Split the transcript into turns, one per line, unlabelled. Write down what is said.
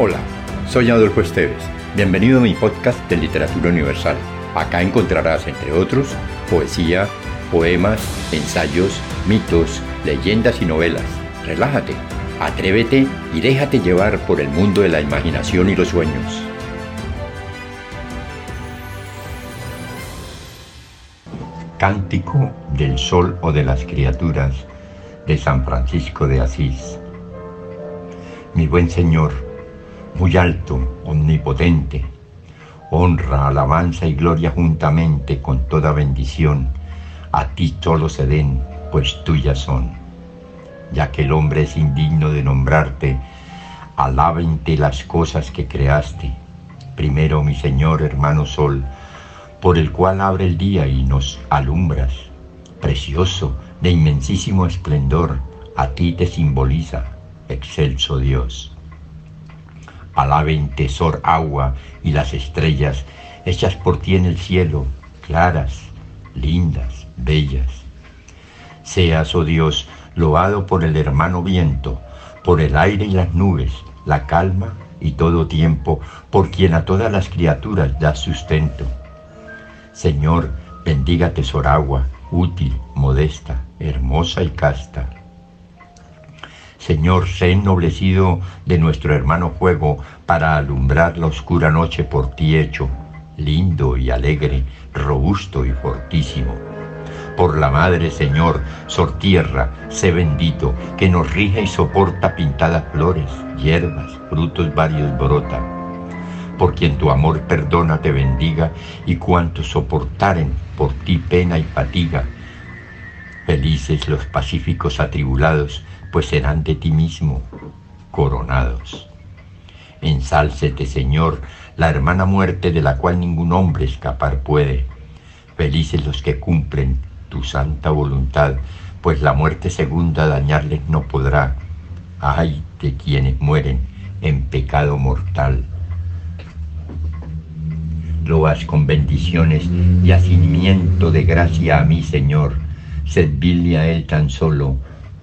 Hola, soy Adolfo Esteves. Bienvenido a mi podcast de Literatura Universal. Acá encontrarás, entre otros, poesía, poemas, ensayos, mitos, leyendas y novelas. Relájate, atrévete y déjate llevar por el mundo de la imaginación y los sueños. Cántico del Sol o de las Criaturas de San Francisco de Asís. Mi buen Señor, muy alto, omnipotente, honra, alabanza y gloria juntamente con toda bendición, a ti solo se den, pues tuyas son. Ya que el hombre es indigno de nombrarte, alábente las cosas que creaste. Primero, mi Señor, hermano Sol, por el cual abre el día y nos alumbras. Precioso, de inmensísimo esplendor, a ti te simboliza, excelso Dios. Alaben tesor agua y las estrellas, hechas por ti en el cielo, claras, lindas, bellas. Seas, oh Dios, loado por el hermano viento, por el aire y las nubes, la calma y todo tiempo, por quien a todas las criaturas da sustento Señor, bendiga tesoragua, útil, modesta, hermosa y casta. Señor, sé ennoblecido de nuestro hermano fuego para alumbrar la oscura noche por ti hecho, lindo y alegre, robusto y fortísimo. Por la Madre, Señor, Sor Tierra, sé bendito, que nos rige y soporta pintadas flores, hierbas, frutos varios brota por quien tu amor perdona te bendiga, y cuantos soportaren por ti pena y fatiga. Felices los pacíficos atribulados, pues serán de ti mismo coronados. Ensálcete, Señor, la hermana muerte de la cual ningún hombre escapar puede. Felices los que cumplen tu santa voluntad, pues la muerte segunda dañarles no podrá. Ay de quienes mueren en pecado mortal loas con bendiciones y hacimiento de gracia a mi Señor, servirle a Él tan solo